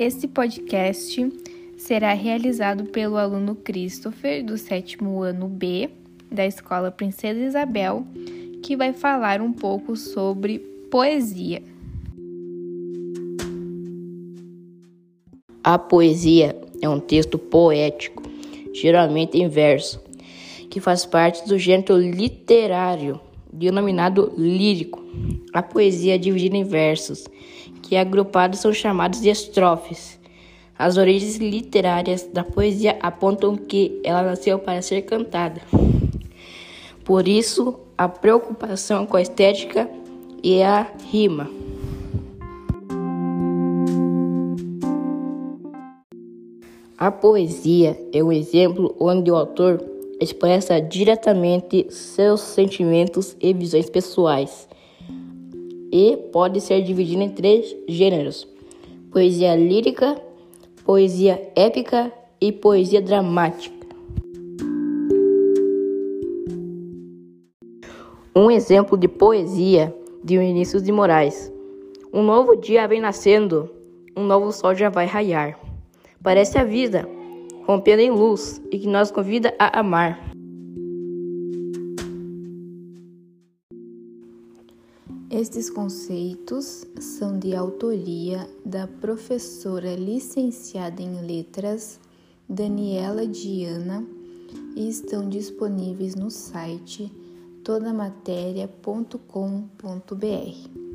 Este podcast será realizado pelo aluno Christopher, do sétimo ano B, da Escola Princesa Isabel, que vai falar um pouco sobre poesia. A poesia é um texto poético, geralmente em verso, que faz parte do gênero literário, denominado lírico. A poesia é dividida em versos, que agrupados são chamados de estrofes. As origens literárias da poesia apontam que ela nasceu para ser cantada. Por isso, a preocupação com a estética e a rima. A poesia é um exemplo onde o autor expressa diretamente seus sentimentos e visões pessoais e pode ser dividida em três gêneros: poesia lírica, poesia épica e poesia dramática. Um exemplo de poesia de Vinícius de Moraes. Um novo dia vem nascendo, um novo sol já vai raiar. Parece a vida, rompendo em luz e que nos convida a amar. Estes conceitos são de autoria da professora licenciada em Letras Daniela Diana e estão disponíveis no site todamatéria.com.br.